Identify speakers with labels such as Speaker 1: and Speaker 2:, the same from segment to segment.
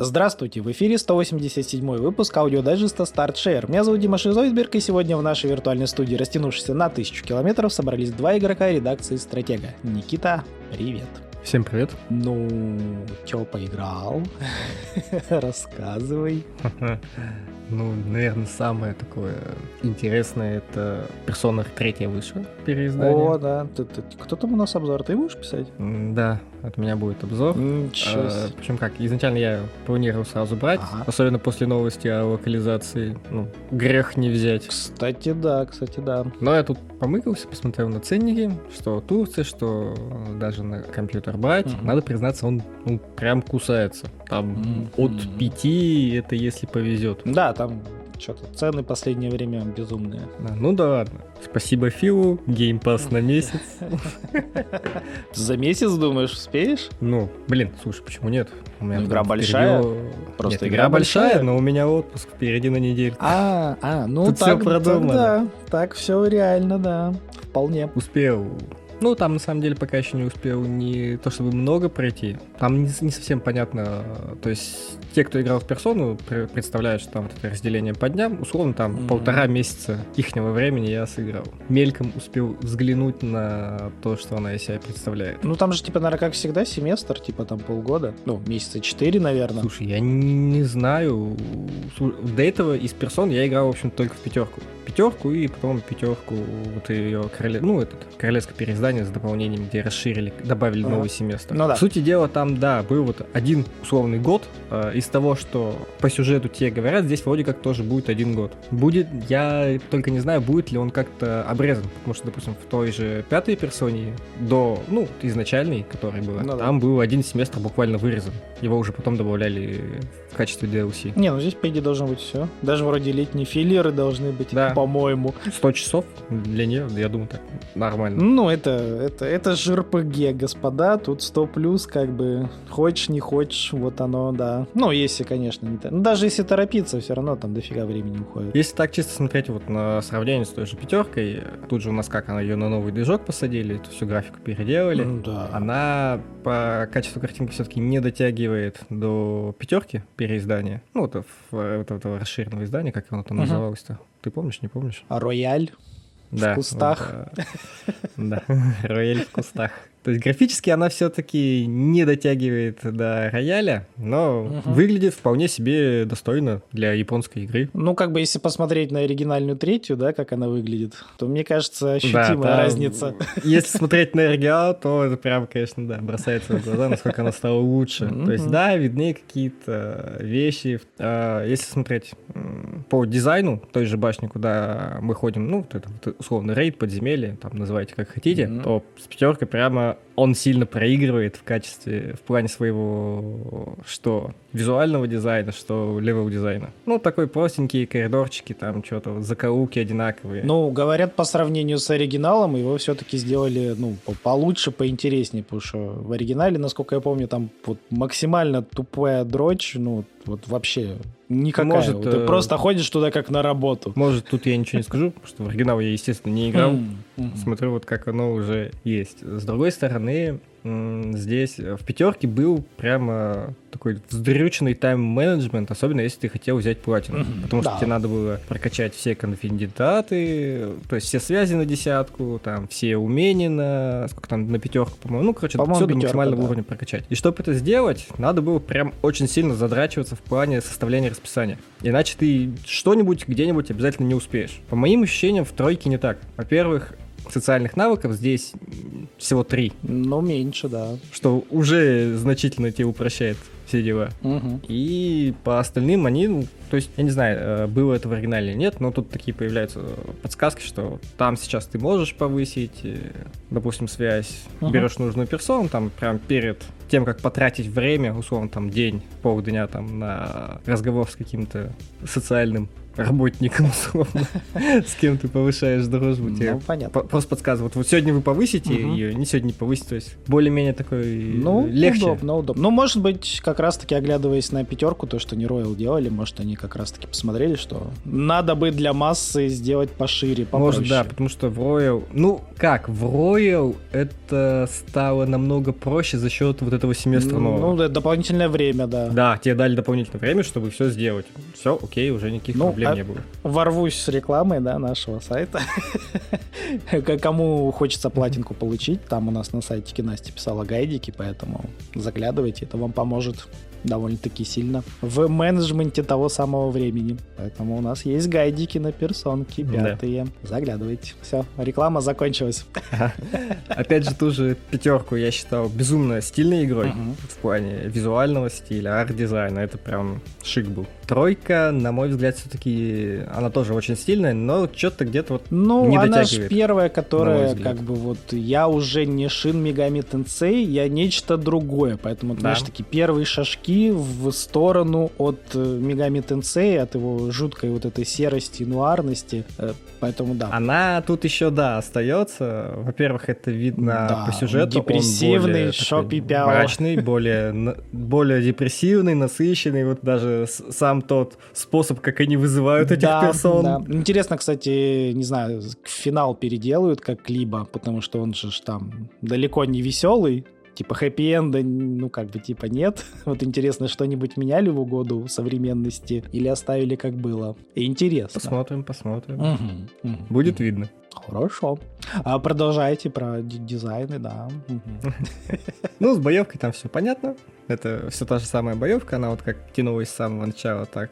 Speaker 1: Здравствуйте, в эфире 187 выпуск аудиодайджеста StartShare. Меня зовут Дима Шизойсберг, и сегодня в нашей виртуальной студии, растянувшейся на тысячу километров, собрались два игрока редакции Стратега. Никита, привет.
Speaker 2: Всем привет.
Speaker 1: Ну, чё поиграл? Рассказывай.
Speaker 2: Ну, наверное, самое такое интересное это персона третья вышла переиздание.
Speaker 1: О, да. Кто там у нас обзор? Ты будешь писать?
Speaker 2: Да, от меня будет обзор.
Speaker 1: Ничего
Speaker 2: а, Причем как, изначально я планировал сразу брать, ага. особенно после новости о локализации. Ну, грех не взять.
Speaker 1: Кстати, да, кстати, да.
Speaker 2: Но я тут помыкался, посмотрел на ценники, что Турция, что даже на компьютер брать. Угу. Надо признаться, он ну, прям кусается. Там угу. от пяти это если повезет.
Speaker 1: Да, там что-то цены последнее время безумные.
Speaker 2: А, ну да ладно. Спасибо Филу, Pass на месяц.
Speaker 1: За месяц, думаешь, успеешь?
Speaker 2: Ну, блин, слушай, почему нет?
Speaker 1: У меня ну, игра большая?
Speaker 2: Просто нет, игра большая, но у меня отпуск впереди на неделю.
Speaker 1: А, а, ну Тут так, все продумано. да, так все реально, да, вполне.
Speaker 2: Успел ну, там на самом деле пока еще не успел не то чтобы много пройти. Там не, не совсем понятно. То есть те, кто играл в персону, представляют, что там вот это разделение по дням. Условно, там mm-hmm. полтора месяца ихнего времени я сыграл. Мельком успел взглянуть на то, что она из себя представляет.
Speaker 1: Ну, там же, типа, наверное, как всегда, семестр, типа, там полгода. Ну, месяца четыре, наверное.
Speaker 2: Слушай, я не знаю. До этого из персон я играл, в общем, только в пятерку пятерку и потом пятерку вот ее короле... ну этот королевское переиздание с дополнением, где расширили, добавили ага. новый семестр. Ну, да. В сути дела там, да, был вот один условный год э, из того, что по сюжету те говорят, здесь вроде как тоже будет один год. Будет, я только не знаю, будет ли он как-то обрезан, потому что, допустим, в той же пятой персоне до, ну, изначальной, которая была, ну, там да. был один семестр буквально вырезан. Его уже потом добавляли в качестве DLC.
Speaker 1: Не, ну здесь, по идее, должно быть все. Даже вроде летние филлеры должны быть. Да, по-моему.
Speaker 2: 100 часов для нее, я думаю, так нормально.
Speaker 1: Ну, это, это, это же РПГ, господа, тут 100 плюс, как бы, хочешь, не хочешь, вот оно, да. Ну, если, конечно, не так. Ну, даже если торопиться, все равно там дофига времени уходит.
Speaker 2: Если так чисто смотреть вот на сравнение с той же пятеркой, тут же у нас как, она ее на новый движок посадили, эту всю графику переделали.
Speaker 1: Ну, да.
Speaker 2: Она по качеству картинки все-таки не дотягивает до пятерки переиздания. Ну, вот, вот этого расширенного издания, как оно там uh-huh. называлось-то. Ты помнишь, не помнишь?
Speaker 1: А рояль
Speaker 2: да,
Speaker 1: в кустах.
Speaker 2: Да, рояль в кустах. То есть графически она все-таки не дотягивает до рояля, но угу. выглядит вполне себе достойно для японской игры.
Speaker 1: Ну, как бы если посмотреть на оригинальную третью, да, как она выглядит, то мне кажется, ощутимая да, разница.
Speaker 2: Если смотреть на оригинал, то это прям, конечно, да, бросается в глаза, насколько она стала лучше. То есть, да, видны какие-то вещи. А, если смотреть по дизайну той же башни, куда мы ходим, ну, условно рейд, подземелье, там называйте как хотите, то с пятеркой прямо он сильно проигрывает в качестве, в плане своего, что визуального дизайна, что level дизайна. Ну, такой простенькие коридорчики, там что-то, закоулки одинаковые.
Speaker 1: Ну, говорят, по сравнению с оригиналом, его все-таки сделали, ну, получше, поинтереснее, потому что в оригинале, насколько я помню, там вот максимально тупая дрочь, ну, вот вообще никакая. Может, Ты э... просто ходишь туда как на работу.
Speaker 2: Может, тут я ничего не скажу, потому что в оригинал я, естественно, не играл. Смотрю вот как оно уже есть. С другой стороны, здесь в пятерке был прямо такой вздрюченный тайм-менеджмент, особенно если ты хотел взять платину. Mm-hmm. Потому что да. тебе надо было прокачать все конфидентаты, то есть все связи на десятку, там все умения на сколько там на пятерку, по-моему. Ну, короче, по-моему, все до максимального да. уровня прокачать. И чтобы это сделать, надо было прям очень сильно задрачиваться в плане составления расписания. Иначе ты что-нибудь где-нибудь обязательно не успеешь. По моим ощущениям, в тройке не так. Во-первых, социальных навыков здесь всего три.
Speaker 1: Ну, меньше, да.
Speaker 2: Что уже значительно тебе упрощает все дела.
Speaker 1: Угу.
Speaker 2: И по остальным они, ну, то есть, я не знаю, э, было это в оригинале или нет, но тут такие появляются подсказки, что там сейчас ты можешь повысить, э, допустим, связь, угу. берешь нужную персону, там прям перед тем, как потратить время, условно, там день, полдня там на разговор с каким-то социальным работником, условно, с кем ты повышаешь дружбу.
Speaker 1: Ну, понятно.
Speaker 2: Просто подсказывают, вот сегодня вы повысите ее, не сегодня не повысите, то есть более-менее такой
Speaker 1: ну,
Speaker 2: легче.
Speaker 1: удобно, удобно. Ну, может быть, как раз-таки оглядываясь на пятерку, то, что не Royal делали, может, они как раз-таки посмотрели, что надо бы для массы сделать пошире, попроще.
Speaker 2: Может, да, потому что в Royal... Ну, как, в Royal это стало намного проще за счет вот этого семестра
Speaker 1: Ну, да, дополнительное время, да.
Speaker 2: Да, тебе дали дополнительное время, чтобы все сделать. Все, окей, уже никаких ну, проблем а не было.
Speaker 1: Ворвусь с рекламой, да, нашего сайта. Кому хочется платинку получить, там у нас на сайте Кинасти писала гайдики, поэтому заглядывайте, это вам поможет довольно-таки сильно в менеджменте того самого времени. Поэтому у нас есть гайдики на персонки пятые. Да. Заглядывайте. Все, реклама закончилась.
Speaker 2: Опять же, ту же пятерку я считал безумно стильной игрой в плане визуального стиля, арт-дизайна. Это прям шик был. Тройка, на мой взгляд, все-таки она тоже очень стильная, но что-то где-то вот
Speaker 1: ну,
Speaker 2: не
Speaker 1: она
Speaker 2: же
Speaker 1: первая, которая как бы вот я уже не Shin Megami Tensei, я нечто другое, поэтому, да. знаешь, такие первые шажки в сторону от э, Megami Tensei, от его жуткой вот этой серости, нуарности, э, поэтому да.
Speaker 2: Она тут еще, да, остается. Во-первых, это видно да, по сюжету.
Speaker 1: Депрессивный, шопи
Speaker 2: Мрачный, более, более депрессивный, насыщенный, вот даже сам тот способ, как они вызывают этих да, персон. Да.
Speaker 1: Интересно, кстати, не знаю, финал переделают как либо, потому что он же там далеко не веселый, типа хэппи-энда, ну, как бы, типа, нет. Вот интересно, что-нибудь меняли в угоду современности или оставили как было? Интересно.
Speaker 2: Посмотрим, посмотрим. Угу, угу. Будет видно.
Speaker 1: Хорошо. А продолжайте про дизайны, да.
Speaker 2: Ну, с боевкой там все понятно. Это все та же самая боевка, она вот как тянулась с самого начала, так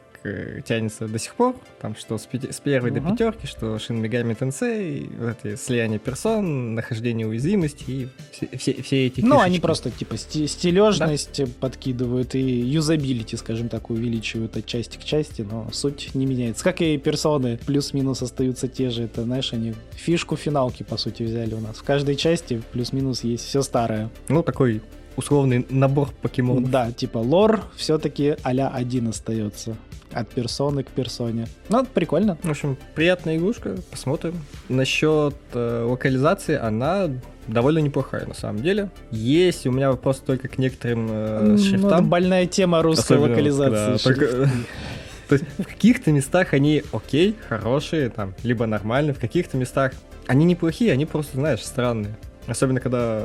Speaker 2: тянется до сих пор. Там что с, пяти, с первой uh-huh. до пятерки, что Шин Мегами Тенсей, вот эти слияние персон, нахождение уязвимости и все, все, все эти
Speaker 1: Ну, они просто типа стилежность да? подкидывают и юзабилити, скажем так, увеличивают от части к части, но суть не меняется. Как и персоны плюс-минус остаются те же. Это, знаешь, они фишку финалки, по сути, взяли у нас. В каждой части плюс-минус есть все старое.
Speaker 2: Ну, такой условный набор покемонов.
Speaker 1: Да, типа лор все-таки а один остается. От персоны к персоне. Ну, прикольно.
Speaker 2: В общем, приятная игрушка, посмотрим. Насчет э, локализации, она довольно неплохая на самом деле. Есть у меня вопрос только к некоторым э, шрифтам. Ну, это
Speaker 1: больная тема русской Особенно, локализации. Да, только...
Speaker 2: То есть в каких-то местах они окей, хорошие, там, либо нормальные, в каких-то местах они неплохие, они просто, знаешь, странные. Особенно, когда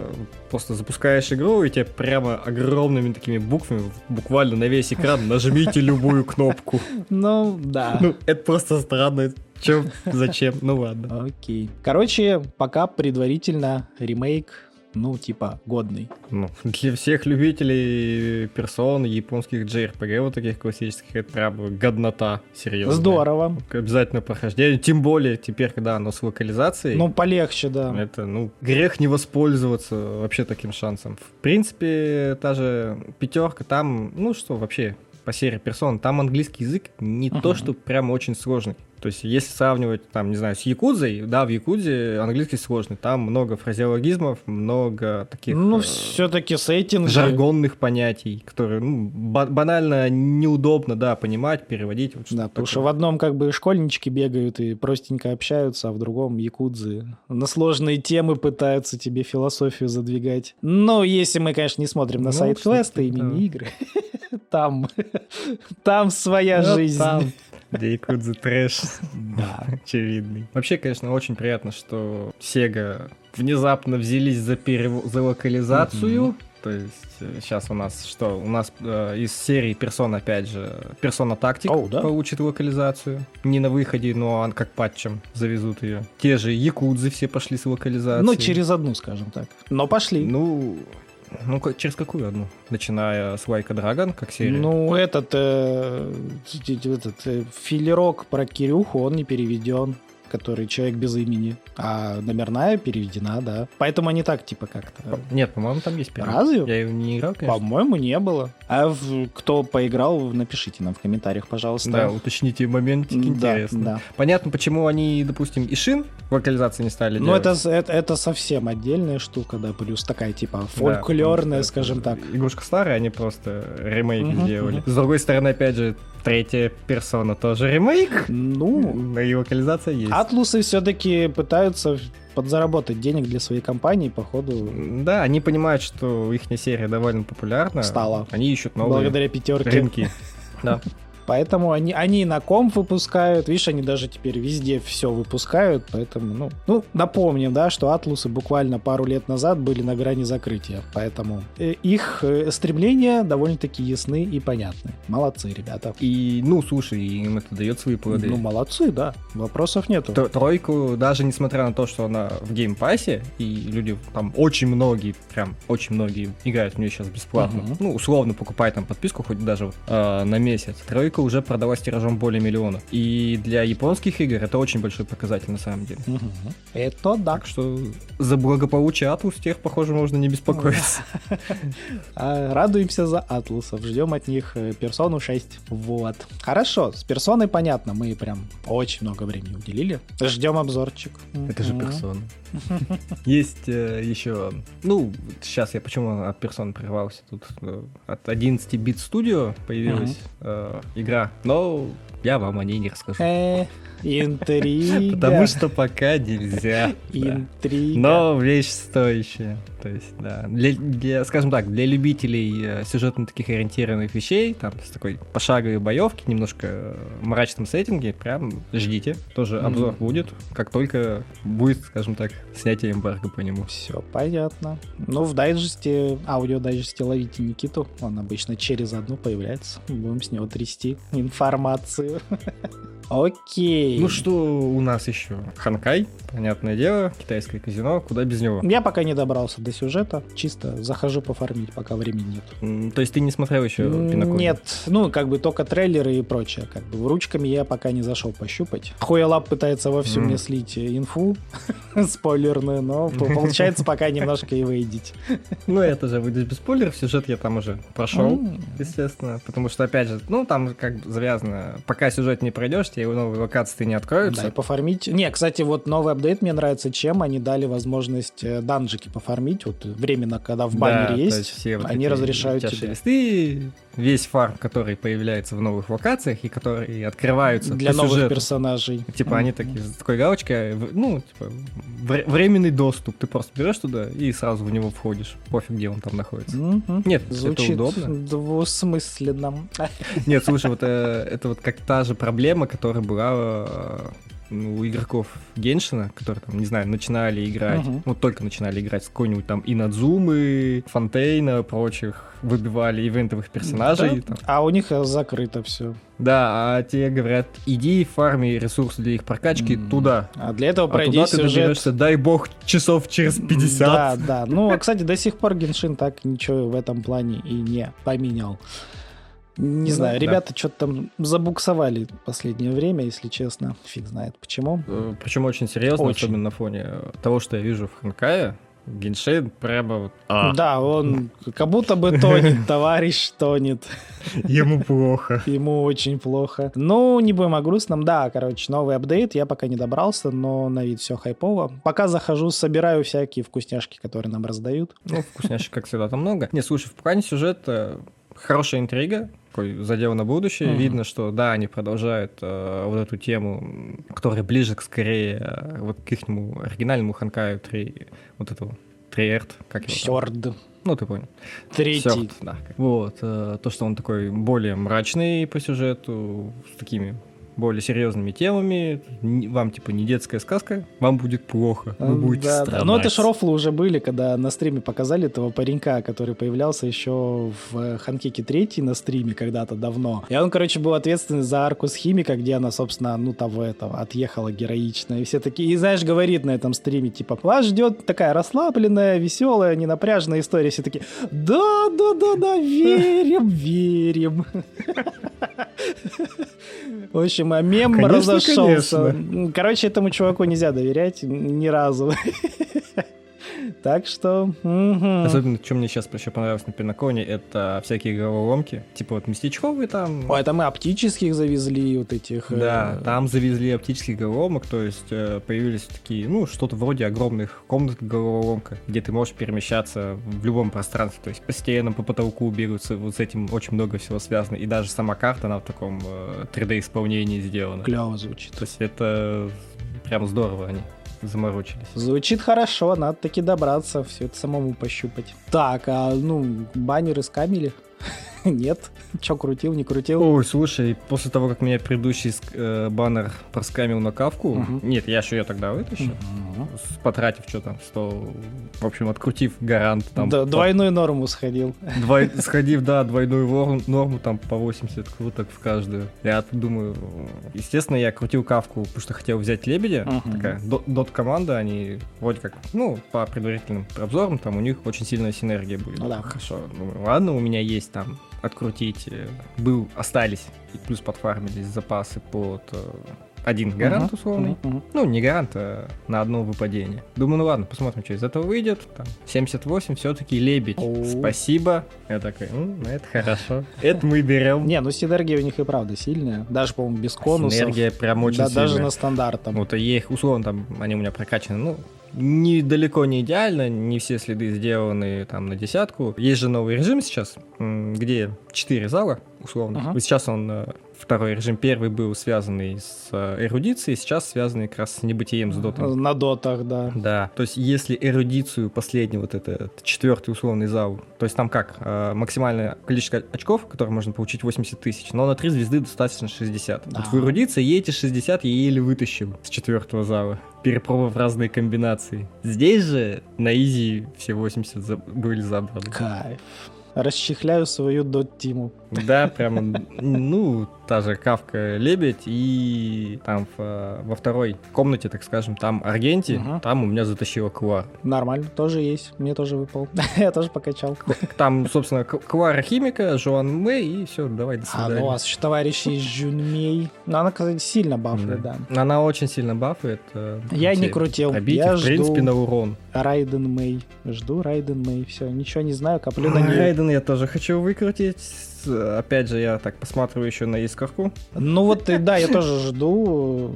Speaker 2: просто запускаешь игру, и тебе прямо огромными такими буквами, буквально на весь экран, нажмите любую кнопку.
Speaker 1: Ну, да.
Speaker 2: Ну, это просто странно. Чем? Зачем? Ну ладно.
Speaker 1: Окей. Короче, пока предварительно ремейк ну, типа, годный.
Speaker 2: Ну, для всех любителей персон японских JRPG вот таких классических, это прям годнота, серьезно.
Speaker 1: Здорово.
Speaker 2: Обязательно прохождение, тем более теперь, когда оно с локализацией.
Speaker 1: Ну, полегче, да.
Speaker 2: Это, ну, грех не воспользоваться вообще таким шансом. В принципе, та же пятерка там, ну что, вообще, по серии персон, там английский язык не uh-huh. то, что прям очень сложный. То есть, если сравнивать, там, не знаю, с Якудзой, да, в Якудзе английский сложный, там много фразеологизмов, много таких...
Speaker 1: Ну, э, все-таки сеттинг...
Speaker 2: Жаргонных понятий, которые, ну, банально неудобно, да, понимать, переводить. Вот
Speaker 1: да, потому что в одном как бы школьнички бегают и простенько общаются, а в другом Якудзы на сложные темы пытаются тебе философию задвигать. Но если мы, конечно, не смотрим на ну, сайт-квесты и мини-игры, там, там своя ну, жизнь. Там.
Speaker 2: Якудза трэш. Да. Очевидный. Вообще, конечно, очень приятно, что Sega внезапно взялись за, перев... за локализацию. То есть сейчас э, у нас что? У нас э, из серии Persona, опять же, Persona Tactic oh, да? получит локализацию. Не на выходе, но как патчем завезут ее. Те же Якудзы все пошли с локализацией.
Speaker 1: Ну, через одну, скажем так. Но пошли.
Speaker 2: Ну, ну, через какую одну? Начиная с Вайка Драгон, как серия?
Speaker 1: Ну, этот, э, этот э, филерок про Кирюху, он не переведен который человек без имени, а номерная переведена, да. Поэтому они так, типа, как-то...
Speaker 2: Нет, по-моему, там есть перевод.
Speaker 1: Разве?
Speaker 2: Я не играл, конечно.
Speaker 1: По-моему, не было. А в... кто поиграл, напишите нам в комментариях, пожалуйста.
Speaker 2: Да, уточните моментик, интересно. Да, да. Понятно, почему они, допустим, и шин в локализации не стали
Speaker 1: Ну, это, это, это совсем отдельная штука, да, плюс такая, типа, фольклорная, да, скажем так.
Speaker 2: Игрушка старая, они просто ремейк угу, сделали. Угу. С другой стороны, опять же, третья персона тоже ремейк.
Speaker 1: Ну,
Speaker 2: и локализация есть.
Speaker 1: Атлусы все-таки пытаются подзаработать денег для своей компании, походу.
Speaker 2: Да, они понимают, что их серия довольно популярна.
Speaker 1: Стала.
Speaker 2: Они ищут новые
Speaker 1: Благодаря пятерке.
Speaker 2: рынки. Да.
Speaker 1: Поэтому они, они на комп выпускают, видишь, они даже теперь везде все выпускают, поэтому, ну, ну, напомним, да, что Атлусы буквально пару лет назад были на грани закрытия, поэтому э, их э, стремления довольно-таки ясны и понятны. Молодцы, ребята.
Speaker 2: И, ну, слушай, им это дает свои плоды.
Speaker 1: Ну, молодцы, да, вопросов нету.
Speaker 2: Т- Тройку, даже несмотря на то, что она в Game Pass е, и люди там очень многие, прям очень многие играют в нее сейчас бесплатно,
Speaker 1: Мгм.
Speaker 2: ну, условно покупай там подписку хоть даже э, на месяц. Тройка уже продалась тиражом более миллиона. И для японских игр это очень большой показатель на самом деле.
Speaker 1: Мгм. Это да.
Speaker 2: Так что за благополучие Atlus тех, похоже, можно не беспокоиться.
Speaker 1: А, Радуемся за Atlus ов, ждем от них э, персону 6. Вот. Хорошо, с персоной понятно, мы прям очень много времени уделили. Ждем обзорчик.
Speaker 2: Это же персона. Есть э, еще, ну, сейчас я почему от персон прервался, тут э, от 11 бит Studio появилась э, игра, но я вам о ней не расскажу.
Speaker 1: Э, Интрига.
Speaker 2: Потому что пока нельзя.
Speaker 1: Интрига.
Speaker 2: Но вещь стоящая. То есть, да. Для, для, скажем так, для любителей э, сюжетно таких ориентированных вещей, там, с такой пошаговой боевки, немножко э, мрачном сеттинге, прям ждите. Тоже
Speaker 1: Мгм.
Speaker 2: обзор будет, как только будет, скажем так, снятие эмбарго по нему.
Speaker 1: Все понятно. Ну, в дайджесте, аудиодайджесте ловите Никиту. Он обычно через одну появляется. Будем с него трясти информацию. Окей.
Speaker 2: Ну что у нас еще? Ханкай, понятное дело, китайское казино, куда без него.
Speaker 1: Я пока не добрался до сюжета. Чисто захожу пофармить, пока времени нет.
Speaker 2: То есть ты не смотрел еще
Speaker 1: М,
Speaker 2: Пинокоида?
Speaker 1: Нет, ну, как бы только трейлеры и прочее. Как бы ручками я пока не зашел пощупать. Хуялап пытается вовсю
Speaker 2: М.
Speaker 1: мне слить инфу спойлерную, но по- получается пока немножко и выйдеть.
Speaker 2: Ну, это же выйдет без спойлеров, сюжет я там уже прошел. Естественно, потому что, опять же, ну, там как завязано, пока сюжет не пройдешь, тебе новые локации не
Speaker 1: Да, и
Speaker 2: откроются.
Speaker 1: пофармить. Не, кстати, вот новый апдейт мне нравится чем. Они дали возможность э, данжики пофармить. Вот временно, когда в
Speaker 2: Да,
Speaker 1: баннере
Speaker 2: то
Speaker 1: есть,
Speaker 2: все вот
Speaker 1: они разрешают тебе.
Speaker 2: листы, весь фарм, который появляется в новых локациях и которые открываются
Speaker 1: Для новых
Speaker 2: сюжету.
Speaker 1: персонажей.
Speaker 2: Типа они такие, с такой галочкой, в- ну, типа, вре- временный доступ. Ты просто берешь туда и сразу в него входишь. Пофиг, где он там находится.
Speaker 1: Мгм.
Speaker 2: Нет,
Speaker 1: Звучит
Speaker 2: это удобно.
Speaker 1: двусмысленно.
Speaker 2: Нет, слушай, вот э, это вот как та же проблема, которая была э, у игроков Геншина, которые там, не знаю, начинали играть,
Speaker 1: Мгм.
Speaker 2: вот только начинали играть с какой-нибудь там Инадзумы, Фонтейна, прочих, выбивали ивентовых персонажей.
Speaker 1: Да.
Speaker 2: там.
Speaker 1: А у них э, закрыто все.
Speaker 2: Да, а те говорят, иди фарми ресурсы для их прокачки
Speaker 1: М.
Speaker 2: туда.
Speaker 1: А для этого
Speaker 2: А
Speaker 1: пройди
Speaker 2: туда ты
Speaker 1: сюжет.
Speaker 2: доберешься, дай бог, часов через 50.
Speaker 1: Да, да. Ну, кстати, до сих пор Геншин так ничего в этом плане и не поменял. Не
Speaker 2: Ну,
Speaker 1: знаю,
Speaker 2: да.
Speaker 1: ребята что-то там забуксовали в последнее время, если честно. Фиг знает почему.
Speaker 2: Причем очень серьезно,
Speaker 1: Очень.
Speaker 2: особенно на фоне того, что я вижу в Ханкае. Геншин прямо вот... а,
Speaker 1: Да, он как будто бы тонет, товарищ тонет.
Speaker 2: Ему плохо.
Speaker 1: Ему очень плохо. Ну, не будем о грустном. Да, короче, новый апдейт. Я пока не добрался, но на вид все хайпово. Пока захожу, собираю всякие вкусняшки, которые нам раздают.
Speaker 2: Ну, вкусняшек, как всегда, там много. Не, слушай, в плане сюжета хорошая интрига, такой задел на будущее.
Speaker 1: Мгм.
Speaker 2: Видно, что да, они продолжают э, вот эту тему, которая ближе к скорее э, вот к ихнему оригинальному Ханкаю 3, вот этого Триэрт, как его?
Speaker 1: Сёрд.
Speaker 2: Ну, ты понял.
Speaker 1: Третий.
Speaker 2: Сёрд, да. Вот, э, то, что он такой более мрачный по сюжету, с такими более серьезными темами. Вам, типа, не детская сказка, вам будет плохо, вы будете
Speaker 1: Да, да.
Speaker 2: страдать.
Speaker 1: Ну, это ж рофлы уже были, когда на стриме показали этого паренька, который появлялся еще в Ханкеке 3 на стриме когда-то давно. И он, короче, был ответственный за арку с химика, где она, собственно, ну, того этого, отъехала героично. И все такие, и, знаешь, говорит на этом стриме, типа, вас ждет такая расслабленная, веселая, ненапряженная история. Все такие, да, да, да, да, верим, верим. В общем, а мем
Speaker 2: Конечно,
Speaker 1: разошелся.
Speaker 2: конечно.
Speaker 1: Короче, этому чуваку нельзя доверять ни разу. Так что...
Speaker 2: Угу. Особенно, что мне сейчас еще понравилось на Пинаконе, это всякие головоломки. Типа вот местечковые там...
Speaker 1: Ой, это мы оптических завезли, вот этих...
Speaker 2: Да, э... там завезли оптических головоломок, то есть э, появились такие, ну, что-то вроде огромных комнат головоломка, где ты можешь перемещаться в любом пространстве, то есть по стенам, по потолку берутся, вот с этим очень много всего связано, и даже сама карта, она в таком э, 3D-исполнении сделана.
Speaker 1: Клево звучит.
Speaker 2: То есть это прям здорово они заморочились.
Speaker 1: Звучит хорошо, надо таки добраться, все это самому пощупать. Так, а ну, баннеры скамили? Нет. Че, крутил, не крутил?
Speaker 2: Ой, слушай, после того, как меня предыдущий э, баннер проскамил на кавку, угу. нет, я же ее тогда вытащил, угу. Потратив что там, 100, в общем, открутив гарант. Там,
Speaker 1: да, по... Двойную норму сходил.
Speaker 2: Двой... Сходив, да, двойную норму, там по 80 круток в каждую. Я думаю, естественно, я крутил кавку, потому что хотел взять лебедя, угу. такая дот-команда, они вроде как, ну, по предварительным обзорам, там у них очень сильная синергия будет. Ну
Speaker 1: да. Хорошо.
Speaker 2: Ну, ладно, у меня есть там открутить, э, был, остались, и плюс подфармились запасы под э, один гарант uh-huh, условный. Uh-huh. Ну, не гарант, а на одно выпадение. Думаю, ну ладно, посмотрим, что из этого выйдет. Там, 78 все-таки лебедь. Спасибо. Я такой, ну, это хорошо. Это мы берем.
Speaker 1: Не, ну синергия у них и правда сильная. Даже, по-моему, без конусов.
Speaker 2: Синергия прям очень сильная.
Speaker 1: Даже на стандартом.
Speaker 2: Вот, я их, условно, там, они у меня прокачаны, ну, недалеко не идеально, не все следы сделаны там на десятку. Есть же новый режим сейчас, где 4 зала, условно. Uh-huh. Сейчас он э, второй режим. Первый был связанный с э, эрудицией, сейчас связанный как раз с небытием, с дотом.
Speaker 1: На дотах, да.
Speaker 2: Да. То есть, если эрудицию последний вот этот четвертый условный зал, то есть там как, э, максимальное количество очков, которые можно получить 80 тысяч, но на 3 звезды достаточно 60. Да. Вот в эрудиции я эти 60 я еле вытащил с четвертого зала перепробовав разные комбинации. Здесь же на изи все 80 за... были забраны.
Speaker 1: Кайф расчехляю свою дот-тиму.
Speaker 2: Да, прямо, ну, та же Кавка Лебедь, и там в, во второй комнате, так скажем, там Аргенти, угу. там у меня затащила Куар.
Speaker 1: Нормально, тоже есть, мне тоже выпал. Я тоже покачал.
Speaker 2: Там, собственно, Куара Химика, Жуан Мэй, и все, давай, до
Speaker 1: свидания. А, ну, у вас еще товарищи из Жунмей. Ну, она, кстати, сильно бафает, да.
Speaker 2: Она очень сильно бафает.
Speaker 1: Э, Я не крутил.
Speaker 2: Я в принципе, на урон.
Speaker 1: Райден Мэй. Жду Райден Мэй. Все, ничего не знаю, коплю на нее.
Speaker 2: Райден я тоже хочу выкрутить. Опять же, я так посматриваю еще на искорку.
Speaker 1: Ну вот, да, я тоже жду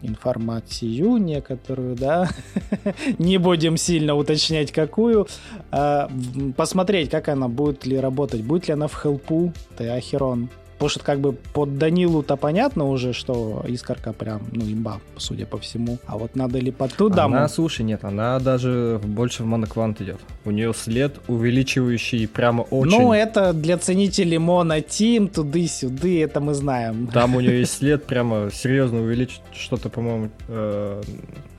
Speaker 1: информацию некоторую, да, не будем сильно уточнять какую, а, посмотреть, как она будет ли работать, будет ли она в хелпу, ты Ахерон, Потому что как бы под Данилу-то понятно уже, что искорка прям, ну, имба, судя по всему. А вот надо ли под ту даму?
Speaker 2: Она, слушай, нет, она даже больше в моноквант идет. У нее след увеличивающий прямо очень.
Speaker 1: Ну, это для ценителей монотим, туды-сюды, это мы знаем.
Speaker 2: Там у нее есть след прямо серьезно увеличить что-то, по-моему, э,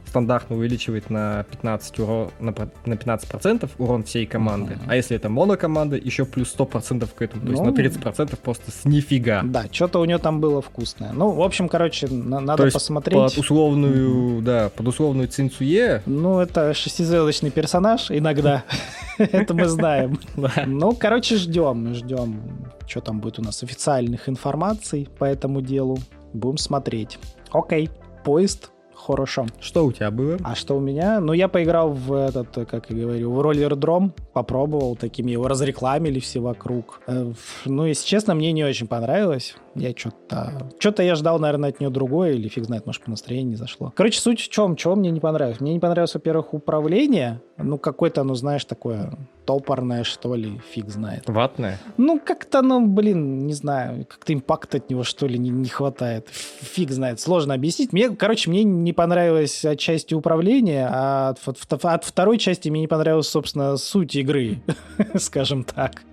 Speaker 2: стандартно увеличивает на 15 урон, на, на 15% урон всей команды. Uh-huh. А если это монокоманда, еще плюс 100% к этому. То ну, есть на 30% просто с нифига.
Speaker 1: Да, что-то у нее там было вкусное. Ну, в общем, короче, на- надо
Speaker 2: То
Speaker 1: посмотреть.
Speaker 2: Под условную, uh-huh. да, под условную Цинцуе.
Speaker 1: Ну, это шестизвездочный персонаж иногда. Это мы знаем. Ну, короче, ждем, ждем, что там будет у нас официальных информаций по этому делу. Будем смотреть. Окей, поезд хорошо.
Speaker 2: Что у тебя было?
Speaker 1: А что у меня? Ну, я поиграл в этот, как я говорю, в роллер-дром, попробовал, такими его разрекламили все вокруг. Э, ну, если честно, мне не очень понравилось. Я что-то... Что-то я ждал, наверное, от нее другое, или фиг знает, может, по настроению не зашло. Короче, суть в чем? Чего мне не понравилось? Мне не понравилось, во-первых, управление. Ну, какое-то, ну, знаешь, такое топорное, что ли, фиг знает.
Speaker 2: Ватное?
Speaker 1: Ну, как-то, ну, блин, не знаю, как-то импакта от него, что ли, не, не хватает. Фиг знает, сложно объяснить. Мне, короче, мне не понравилась части управления, а от, от, от второй части мне не понравилась, собственно, суть игры, скажем так.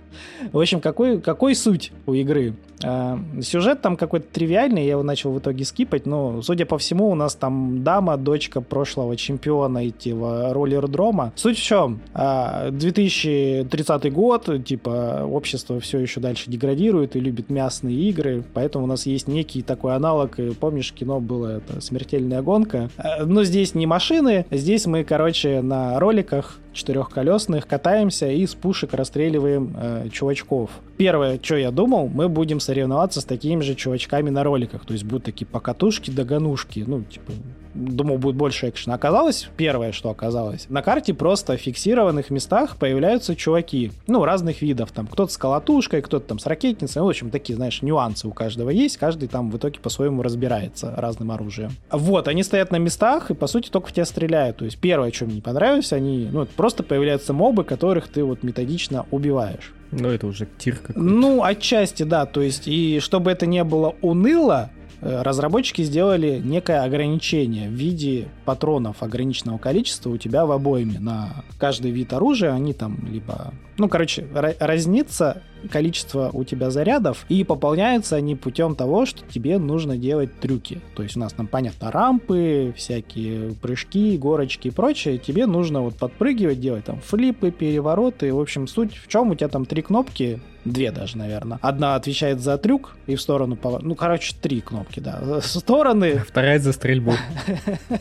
Speaker 1: В общем, какой, какой суть у игры? А, сюжет там какой-то тривиальный, я его начал в итоге скипать, но, судя по всему, у нас там дама, дочка прошлого чемпиона этого роллердрома. Суть в чем? А, 2030 год, типа, общество все еще дальше деградирует и любит мясные игры, поэтому у нас есть некий такой аналог, помнишь, кино было это «Смертельная гонка», а, но здесь не машины, здесь мы, короче, на роликах четырехколесных катаемся и с пушек расстреливаем э, чувачков. Первое, что я думал, мы будем соревноваться с такими же чувачками на роликах. То есть будут такие покатушки, доганушки. Ну, типа, думал, будет больше экшена. Оказалось, первое, что оказалось, на карте просто в фиксированных местах появляются чуваки, ну, разных видов, там, кто-то с колотушкой, кто-то там с ракетницей, ну, в общем, такие, знаешь, нюансы у каждого есть, каждый там в итоге по-своему разбирается разным оружием. Вот, они стоят на местах и, по сути, только в тебя стреляют. То есть первое, что мне не понравилось, они, ну, просто появляются мобы, которых ты вот методично убиваешь.
Speaker 2: Ну, это уже тир какой-то.
Speaker 1: Ну, отчасти, да. То есть, и чтобы это не было уныло, разработчики сделали некое ограничение в виде патронов ограниченного количества у тебя в обойме. На каждый вид оружия они там либо... Ну, короче, разнится количество у тебя зарядов, и пополняются они путем того, что тебе нужно делать трюки. То есть у нас там, понятно, рампы, всякие прыжки, горочки и прочее. Тебе нужно вот подпрыгивать, делать там флипы, перевороты. В общем, суть в чем у тебя там три кнопки, две даже, наверное. Одна отвечает за трюк и в сторону повор... Ну, короче, три кнопки, да. Стороны.
Speaker 2: Вторая за стрельбу.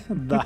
Speaker 1: Да.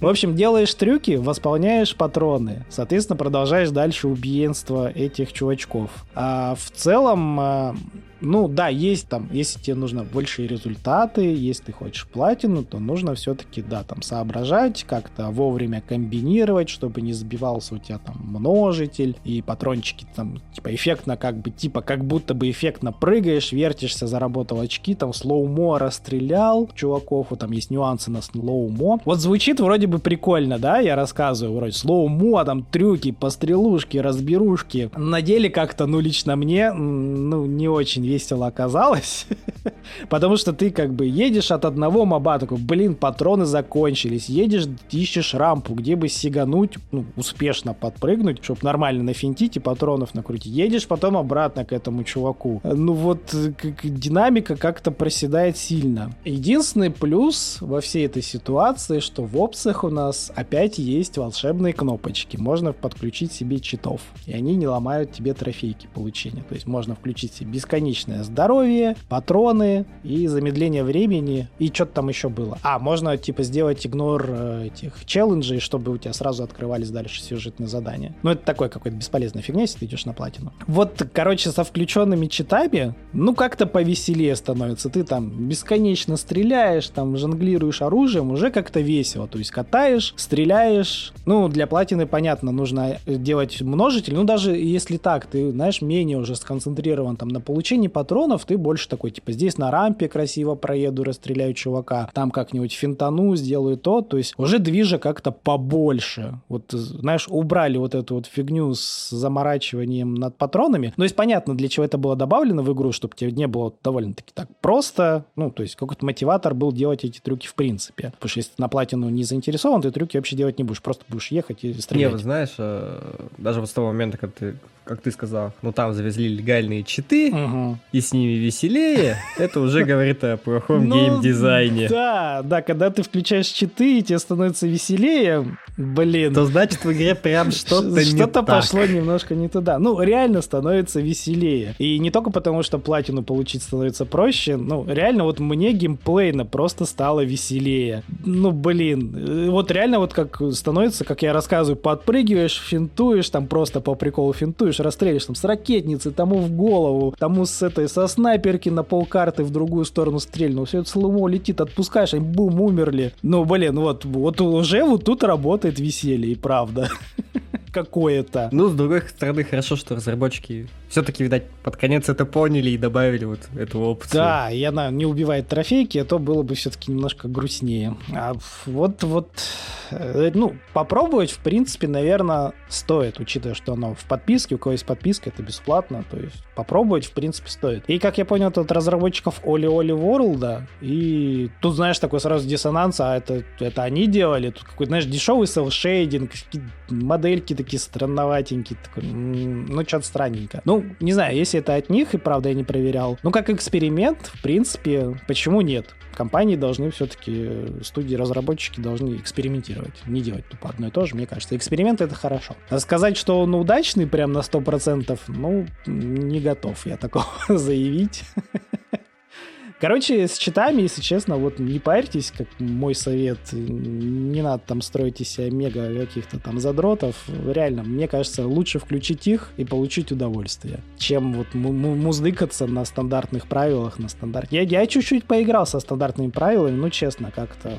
Speaker 1: В общем, делаешь трюки, восполняешь патроны. Соответственно, продолжаешь дальше убиенство этих чувачков. А в целом а, ну да, есть там, если тебе нужно большие результаты, если ты хочешь платину, то нужно все-таки, да, там соображать, как-то вовремя комбинировать, чтобы не сбивался у тебя там множитель, и патрончики там, типа, эффектно как бы, типа, как будто бы эффектно прыгаешь, вертишься, заработал очки, там, slow-mo расстрелял чуваков, вот там есть нюансы на slow-mo. Вот звучит вроде бы прикольно, да, я рассказываю, вроде slow-mo, там, трюки, пострелушки, разберушки. На деле как-то, ну, лично мне, ну, не очень весело оказалось, потому что ты как бы едешь от одного моба, такой, блин, патроны закончились, едешь, ищешь рампу, где бы сигануть, ну, успешно подпрыгнуть, чтобы нормально нафинтить и патронов накрутить. Едешь потом обратно к этому чуваку. Ну вот как, динамика как-то проседает сильно. Единственный плюс во всей этой ситуации, что в опциях у нас опять есть волшебные кнопочки. Можно подключить себе читов, и они не ломают тебе трофейки получения. То есть можно включить себе бесконечно личное здоровье, патроны и замедление времени. И что-то там еще было. А, можно, типа, сделать игнор э, этих челленджей, чтобы у тебя сразу открывались дальше сюжетные задания. Ну, это такой какой-то бесполезная фигня, если ты идешь на платину. Вот, короче, со включенными читами, ну, как-то повеселее становится. Ты там бесконечно стреляешь, там, жонглируешь оружием, уже как-то весело. То есть катаешь, стреляешь. Ну, для платины, понятно, нужно делать множитель. Ну, даже если так, ты, знаешь, менее уже сконцентрирован там на получении патронов ты больше такой, типа, здесь на рампе красиво проеду, расстреляю чувака, там как-нибудь финтану, сделаю то, то есть уже движа как-то побольше. Вот, знаешь, убрали вот эту вот фигню с заморачиванием над патронами. Ну, есть понятно, для чего это было добавлено в игру, чтобы тебе не было довольно-таки так просто, ну, то есть какой-то мотиватор был делать эти трюки в принципе. Потому что если ты на платину не заинтересован, ты трюки вообще делать не будешь, просто будешь ехать и стрелять.
Speaker 2: Не, вот знаешь, э, даже вот с того момента, когда ты как ты сказал, ну там завезли легальные читы, угу. и с ними веселее, это уже говорит о плохом ну, геймдизайне.
Speaker 1: Да, да, когда ты включаешь читы, и тебе становится веселее, блин.
Speaker 2: То значит в игре прям что-то
Speaker 1: Что-то пошло немножко не туда. Ну, реально становится веселее. И не только потому, что платину получить становится проще, ну, реально вот мне геймплейно просто стало веселее. Ну, блин, э, вот реально вот как становится, как я рассказываю, подпрыгиваешь, финтуешь, там просто по приколу финтуешь, атакуешь, расстрелишь там с ракетницы, тому в голову, тому с этой, со снайперки на полкарты в другую сторону стрельнул, все это сломо летит, отпускаешь, они бум, умерли. Ну, блин, вот, вот уже вот тут работает веселье, и правда. какое-то.
Speaker 2: Ну, с другой стороны, хорошо, что разработчики все-таки, видать, под конец это поняли и добавили вот эту опцию.
Speaker 1: Да, и она не убивает трофейки, а то было бы все-таки немножко грустнее. А вот, вот, э, ну, попробовать, в принципе, наверное, стоит, учитывая, что оно в подписке, у кого есть подписка, это бесплатно, то есть попробовать, в принципе, стоит. И, как я понял, это от разработчиков Оли Оли World, и тут, знаешь, такой сразу диссонанс, а это, это они делали, тут какой-то, знаешь, дешевый селшейдинг, модельки такие странноватенькие, такой, ну, что-то странненько. Ну, не знаю, если это от них, и правда я не проверял. Ну, как эксперимент, в принципе, почему нет? Компании должны все-таки, студии-разработчики должны экспериментировать, не делать тупо одно и то же, мне кажется. Эксперимент — это хорошо. А сказать, что он удачный прям на 100%, ну, не готов я такого заявить. Короче, с читами, если честно, вот не парьтесь, как мой совет. Не надо там строить из себя мега каких-то там задротов. Реально, мне кажется, лучше включить их и получить удовольствие, чем вот муздыкаться на стандартных правилах, на стандарт. Я, я чуть-чуть поиграл со стандартными правилами, ну, честно, как-то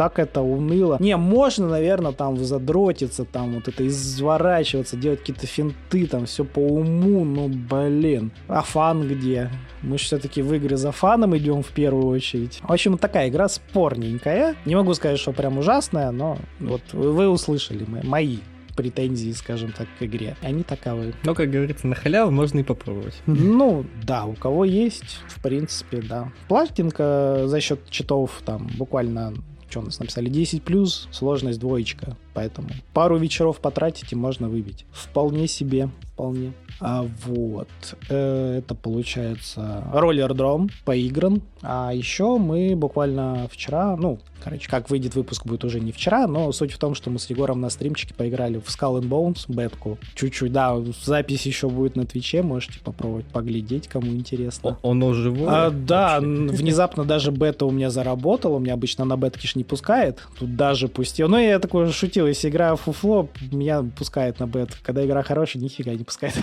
Speaker 1: так это уныло. Не, можно, наверное, там задротиться, там вот это изворачиваться, делать какие-то финты, там все по уму, ну, блин. А фан где? Мы же все-таки в игры за фаном идем в первую очередь. В общем, такая игра спорненькая. Не могу сказать, что прям ужасная, но вот вы услышали мои претензии, скажем так, к игре. Они таковы.
Speaker 2: Но, как говорится, на халяву можно и попробовать.
Speaker 1: Ну, да, у кого есть, в принципе, да. Пластинка за счет читов там буквально что у нас написали, 10 плюс, сложность двоечка. Поэтому пару вечеров потратить и можно выбить. Вполне себе, вполне. А вот, э, это получается роллер-дром поигран. А еще мы буквально вчера, ну, короче, как выйдет выпуск, будет уже не вчера, но суть в том, что мы с Егором на стримчике поиграли в Skull and Bones бетку. Чуть-чуть, да, запись еще будет на Твиче, можете попробовать поглядеть, кому интересно.
Speaker 2: Он уже живой?
Speaker 1: А, да, внезапно даже бета у меня заработала, у меня обычно на бетки ж не пускает, тут даже пустил. Ну, я такой шутил, если игра фуфло, меня пускает на бет. Когда игра хорошая, нифига не пускает.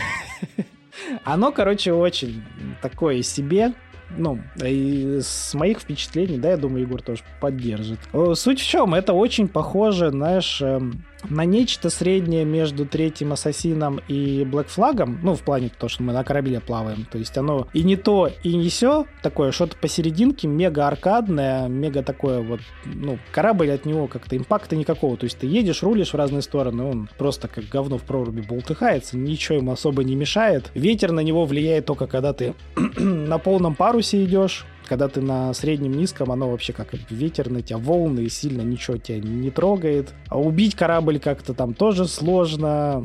Speaker 1: Оно, короче, очень такое себе. Ну, и с моих впечатлений, да, я думаю, Егор тоже поддержит. Суть в чем? Это очень похоже, знаешь, эм, на нечто среднее между третьим ассасином и Блэк Флагом, ну, в плане того, что мы на корабле плаваем, то есть оно и не то, и не все, такое что-то посерединке, мега аркадное, мега такое вот, ну, корабль от него как-то импакта никакого, то есть ты едешь, рулишь в разные стороны, он просто как говно в проруби болтыхается, ничего ему особо не мешает, ветер на него влияет только когда ты на полном парусе идешь, когда ты на среднем низком, оно вообще как ветер на тебя, волны, и сильно ничего тебя не трогает. А убить корабль как-то там тоже сложно.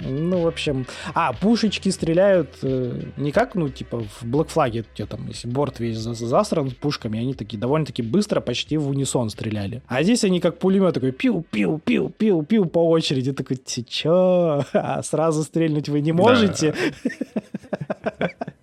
Speaker 1: Ну, в общем... А, пушечки стреляют э, не как, ну, типа, в Black Flag, где там, если борт весь засран пушками, они такие довольно-таки быстро, почти в унисон стреляли. А здесь они как пулемет такой пиу-пиу-пиу-пиу-пиу по очереди. Такой, чё? А сразу стрельнуть вы не можете?
Speaker 2: Да.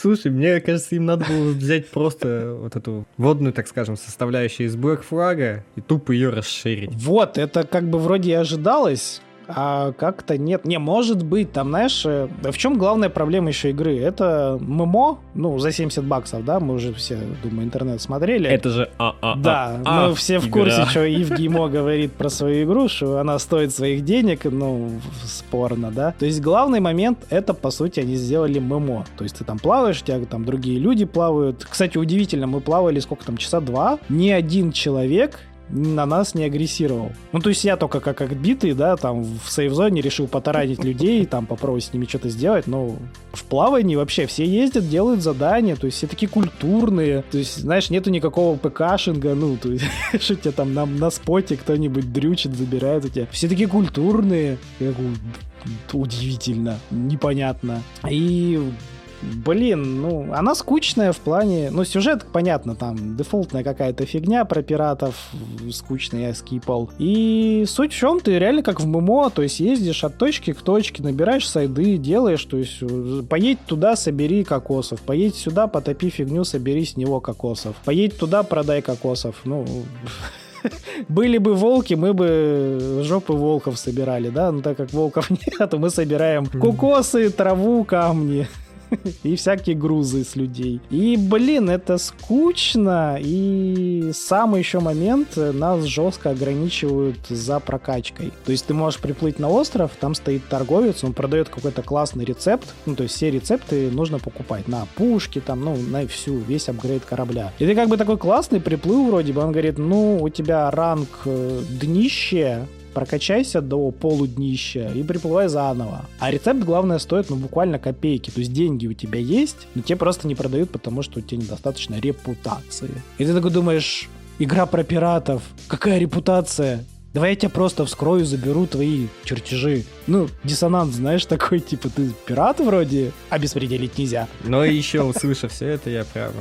Speaker 2: Слушай, мне кажется, им надо было взять просто вот эту водную, так скажем, составляющую из Black Flag и тупо ее расширить.
Speaker 1: Вот, это как бы вроде и ожидалось, а как-то нет. Не, может быть, там, знаешь, э, в чем главная проблема еще игры? Это ММО, ну, за 70 баксов, да, мы уже все, думаю, интернет смотрели.
Speaker 2: Это же а а,
Speaker 1: -а. Да, а, мы все в курсе, что Евгимо говорит про свою игру, что она стоит своих денег, ну, спорно, да. То есть главный момент, это, по сути, они сделали ММО. То есть ты там плаваешь, у тебя там другие люди плавают. Кстати, удивительно, мы плавали сколько там, часа два, ни один человек на нас не агрессировал. Ну, то есть я только как отбитый, да, там в сейф-зоне решил потаранить людей, там попробовать с ними что-то сделать, но в плавании вообще все ездят, делают задания, то есть все такие культурные, то есть, знаешь, нету никакого ПКшинга, ну, то есть, что тебя там на, на споте кто-нибудь дрючит, забирает у тебя. Все такие культурные, удивительно, непонятно. И Блин, ну, она скучная в плане... Ну, сюжет, понятно, там дефолтная какая-то фигня про пиратов, скучный я скипал. И суть в чем, ты реально как в ММО, то есть ездишь от точки к точке, набираешь сайды, делаешь, то есть э, поедь туда, собери кокосов, поедь сюда, потопи фигню, собери с него кокосов, поедь туда, продай кокосов. Ну, были бы волки, мы бы жопы волков собирали, да? Но так как волков нет, мы собираем кокосы, траву, камни. и всякие грузы с людей. И, блин, это скучно, и самый еще момент, э, нас жестко ограничивают за прокачкой. То есть ты можешь приплыть на остров, там стоит торговец, он продает какой-то классный рецепт, ну, то есть все рецепты нужно покупать на пушки, там, ну, на всю, весь апгрейд корабля. И ты как бы такой классный приплыл вроде бы, он говорит, ну, у тебя ранг э, днище, прокачайся до полуднища и приплывай заново. А рецепт, главное, стоит, ну, буквально копейки. То есть деньги у тебя есть, но тебе просто не продают, потому что у тебя недостаточно репутации. И ты такой думаешь, игра про пиратов, какая репутация? Давай я тебя просто вскрою, заберу твои чертежи. Ну, диссонанс, знаешь, такой, типа, ты пират вроде, а беспределить нельзя.
Speaker 2: Но еще, услышав все это, я прямо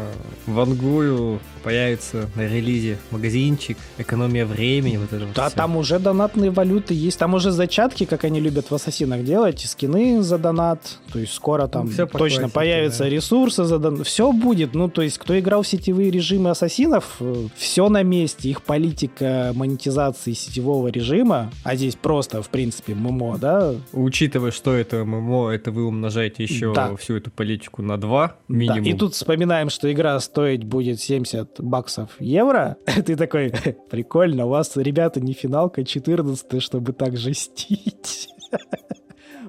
Speaker 2: вангую появится на релизе магазинчик, экономия времени, вот это вот
Speaker 1: Да, все. там уже донатные валюты есть, там уже зачатки, как они любят в Ассасинах делать, скины за донат, то есть скоро там ну, все точно появятся да. ресурсы за донат, все будет, ну, то есть кто играл в сетевые режимы Ассасинов, э, все на месте, их политика монетизации сетевого режима, а здесь просто, в принципе, ММО, да?
Speaker 2: Учитывая, что это ММО, это вы умножаете еще да. всю эту политику на 2 минимум.
Speaker 1: Да. И тут вспоминаем, что игра стоить будет 70 баксов евро. Ты такой, прикольно, у вас, ребята, не финалка 14 чтобы так жестить.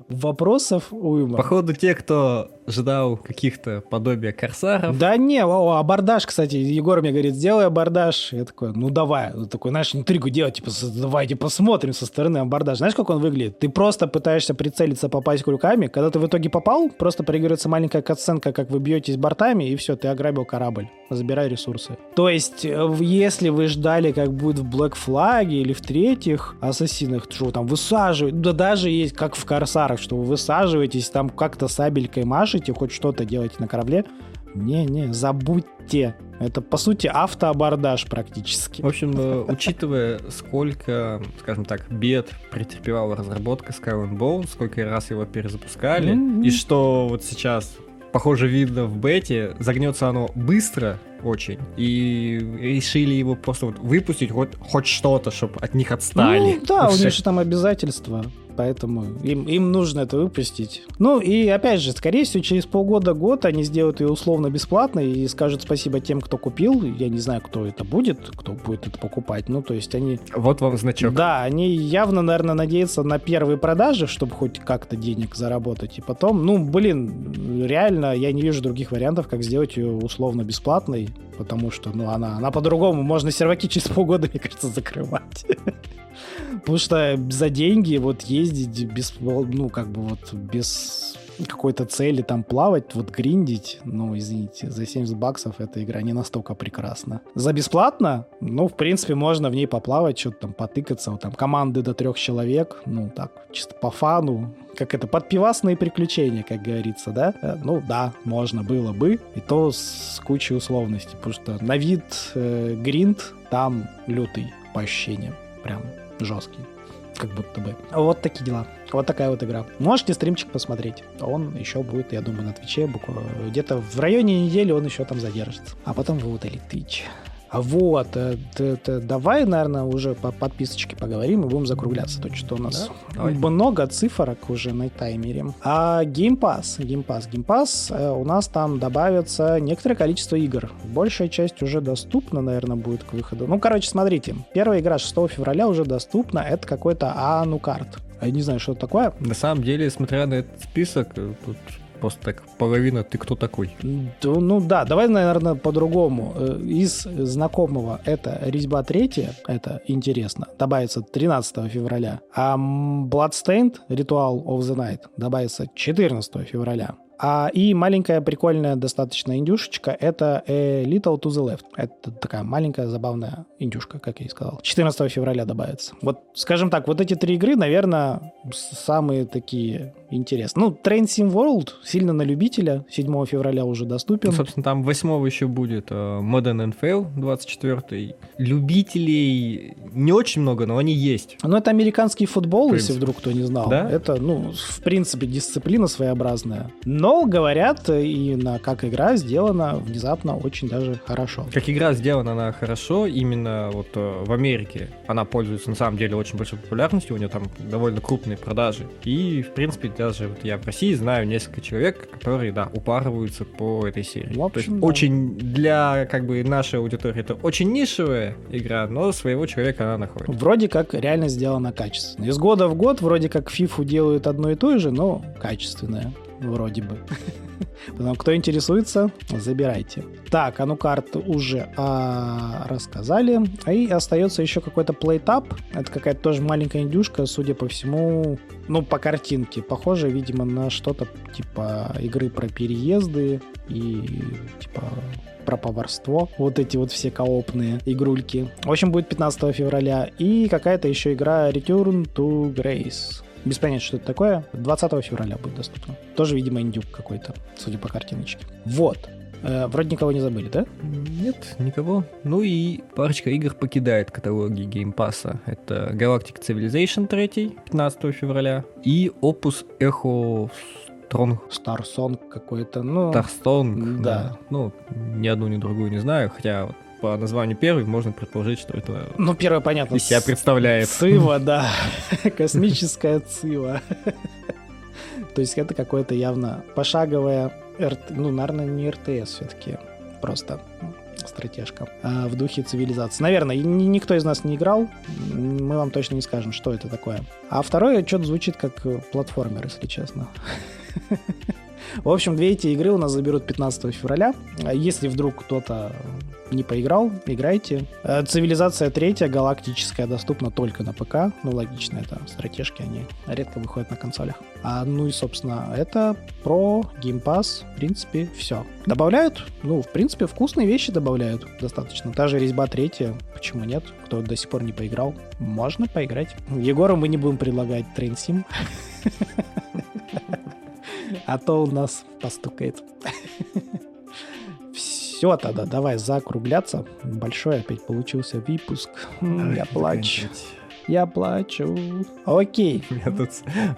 Speaker 1: Вопросов уйма.
Speaker 2: Походу, те, кто ждал каких-то подобия корсаров.
Speaker 1: Да не, о, абордаж, кстати, Егор мне говорит, сделай абордаж. Я такой, ну давай. Он такой, знаешь, интригу делать, типа, давайте посмотрим со стороны абордаж. Знаешь, как он выглядит? Ты просто пытаешься прицелиться, попасть крюками. Когда ты в итоге попал, просто проигрывается маленькая катсценка, как вы бьетесь бортами, и все, ты ограбил корабль. Забирай ресурсы. То есть, э, если вы ждали, как будет в Black Flag или в третьих ассасинах, что там высаживают, да даже есть, как в корсарах, что вы высаживаетесь, там как-то сабелькой машете, хоть что-то делаете на корабле, не-не, забудьте. Это, по сути, автоабордаж практически.
Speaker 2: В общем, э, учитывая, сколько, скажем так, бед претерпевала разработка Skull and Bone, сколько раз его перезапускали, mm-hmm. и что вот сейчас, похоже, видно в бете, загнется оно быстро, очень. И решили его просто вот выпустить хоть, хоть что-то, чтобы от них отстали.
Speaker 1: Ну, да, у них же там обязательства поэтому им, им нужно это выпустить. Ну и опять же, скорее всего, через полгода-год они сделают ее условно бесплатно и скажут спасибо тем, кто купил. Я не знаю, кто это будет, кто будет это покупать. Ну, то есть они...
Speaker 2: Вот вам значок.
Speaker 1: Да, они явно, наверное, надеются на первые продажи, чтобы хоть как-то денег заработать. И потом, ну, блин, реально я не вижу других вариантов, как сделать ее условно бесплатной, потому что, ну, она, она по-другому, можно серваки через полгода, мне кажется, закрывать. Потому что за деньги вот ездить без, ну, как бы вот без какой-то цели там плавать, вот гриндить, ну, извините, за 70 баксов эта игра не настолько прекрасна. За бесплатно, ну, в принципе, можно в ней поплавать, что-то там потыкаться, вот там команды до трех человек, ну, так, чисто по фану, как это, подпивасные приключения, как говорится, да? Э, ну, да, можно было бы, и то с кучей условностей, потому что на вид э, гринд там лютый по ощущениям, прям жесткий. Как будто бы. Вот такие дела. Вот такая вот игра. Можете стримчик посмотреть. Он еще будет, я думаю, на Твиче. Где-то в районе недели он еще там задержится. А потом вы удалит Твич. Вот, это, давай, наверное, уже по подписочке поговорим и будем закругляться. То, что у нас да? много цифрок уже на таймере. А Game Pass, Game Pass, Game Pass, э, у нас там добавится некоторое количество игр. Большая часть уже доступна, наверное, будет к выходу. Ну, короче, смотрите, первая игра 6 февраля уже доступна, это какой-то Анукарт. Я не знаю, что это такое.
Speaker 2: На самом деле, смотря на этот список, э, тут Просто так половина «ты кто такой?»
Speaker 1: Ну да, давай, наверное, по-другому. Э, из знакомого это «Резьба третья», это интересно, добавится 13 февраля. А Bloodstained «Ritual of the Night» добавится 14 февраля. А, и маленькая прикольная достаточно индюшечка — это A Little to the Left. Это такая маленькая забавная индюшка, как я и сказал. 14 февраля добавится. Вот, скажем так, вот эти три игры, наверное, самые такие интересные. Ну, Train Sim World сильно на любителя. 7 февраля уже доступен. Ну,
Speaker 2: собственно, там 8 еще будет uh, Modern NFL 24 Любителей не очень много, но они есть.
Speaker 1: Ну, это американский футбол, если вдруг кто не знал. Да? Это, ну, в принципе, дисциплина своеобразная. Но говорят, именно как игра сделана внезапно очень даже хорошо.
Speaker 2: Как игра сделана она хорошо, именно вот э, в Америке она пользуется на самом деле очень большой популярностью, у нее там довольно крупные продажи. И, в принципе, даже вот я в России знаю несколько человек, которые, да, упарываются по этой серии. В общем, То есть да. очень для, как бы, нашей аудитории это очень нишевая игра, но своего человека она находит.
Speaker 1: Вроде как реально сделана качественно. Из года в год вроде как FIFA делают одно и то же, но качественное вроде бы. Поэтому, кто интересуется, забирайте. Так, а ну карты уже а, рассказали. И остается еще какой-то плейтап. Это какая-то тоже маленькая индюшка, судя по всему, ну, по картинке. Похоже, видимо, на что-то типа игры про переезды и типа про поварство. Вот эти вот все коопные игрульки. В общем, будет 15 февраля. И какая-то еще игра Return to Grace. Без понятия, что это такое. 20 февраля будет доступно. Тоже, видимо, индюк какой-то, судя по картиночке. Вот. Э, вроде никого не забыли, да?
Speaker 2: Нет, никого. Ну и парочка игр покидает каталоги Pass. Это Galactic Civilization 3, 15 февраля, и Opus Echo Тронг.
Speaker 1: Starsong какой-то, ну...
Speaker 2: Старсонг, да. да. Ну, ни одну, ни другую не знаю, хотя вот по названию первый можно предположить, что это...
Speaker 1: Ну, первое, понятно.
Speaker 2: Из себя представляет.
Speaker 1: Цива, да. Космическая цива. То есть это какое-то явно пошаговое, ну, наверное, не RTS все-таки, просто стратежка а в духе цивилизации. Наверное, никто из нас не играл, мы вам точно не скажем, что это такое. А второе что-то звучит как платформер, если честно. В общем, две эти игры у нас заберут 15 февраля. Если вдруг кто-то не поиграл, играйте. Э, Цивилизация третья, галактическая, доступна только на ПК. Ну, логично, это стратежки, они редко выходят на консолях. А, ну и, собственно, это про Game Pass, в принципе, все. Добавляют? Ну, в принципе, вкусные вещи добавляют достаточно. Та же резьба третья, почему нет? Кто до сих пор не поиграл, можно поиграть. Егору мы не будем предлагать Train Sim. А то у нас постукает. Все тогда, давай закругляться. Большой опять получился выпуск. Я плачу. Я плачу. Окей.
Speaker 2: У меня тут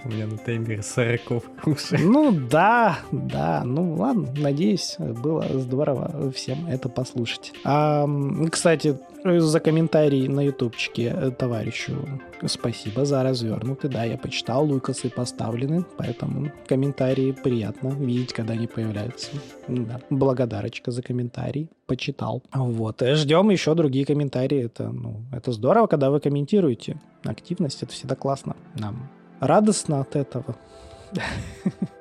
Speaker 2: у меня на таймере 40 уже.
Speaker 1: Ну да, да. Ну ладно, надеюсь, было здорово всем это послушать. А, кстати, за комментарий на ютубчике э, товарищу спасибо за развернутый. Да, я почитал, лукасы поставлены, поэтому комментарии приятно видеть, когда они появляются. Да, благодарочка за комментарий. Почитал. Вот. И ждем еще другие комментарии. Это, ну, это здорово, когда вы комментируете. Активность, это всегда классно. Нам радостно от этого.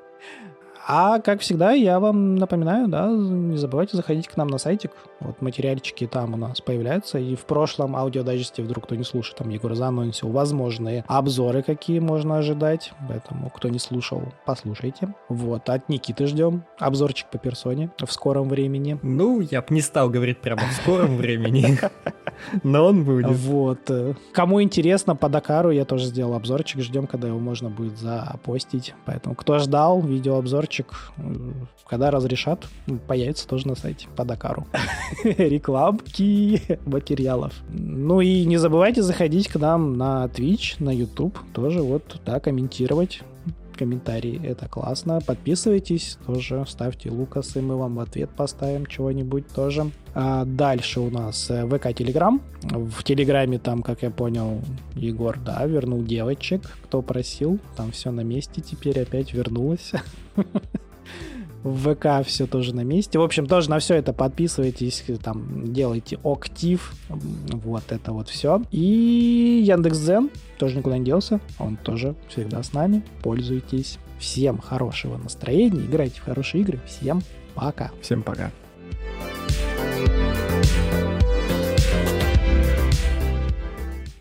Speaker 1: А, как всегда, я вам напоминаю, да, не забывайте заходить к нам на сайтик. Вот материальчики там у нас появляются. И в прошлом аудиодайджесте, вдруг кто не слушает, там Егор заанонсил возможные обзоры, какие можно ожидать. Поэтому, кто не слушал, послушайте. Вот, от Никиты ждем обзорчик по персоне в скором времени.
Speaker 2: Ну, я бы не стал говорить прямо в скором времени. Но он будет.
Speaker 1: Вот. Кому интересно, по Дакару я тоже сделал обзорчик. Ждем, когда его можно будет запостить. Поэтому, кто ждал видеообзорчик, когда разрешат, появится тоже на сайте по Дакару. Рекламки материалов. Ну и не забывайте заходить к нам на Twitch, на YouTube, тоже вот, да, комментировать комментарии. Это классно. Подписывайтесь тоже, ставьте лукасы, мы вам в ответ поставим чего-нибудь тоже. А дальше у нас э, ВК Телеграм. В Телеграме там, как я понял, Егор, да, вернул девочек, кто просил. Там все на месте теперь опять вернулось. В ВК все тоже на месте. В общем, тоже на все это подписывайтесь, там делайте актив, вот это вот все. И Яндекс.Дзен тоже никуда не делся, он тоже всегда с нами. Пользуйтесь. Всем хорошего настроения, играйте в хорошие игры. Всем пока.
Speaker 2: Всем пока. thank you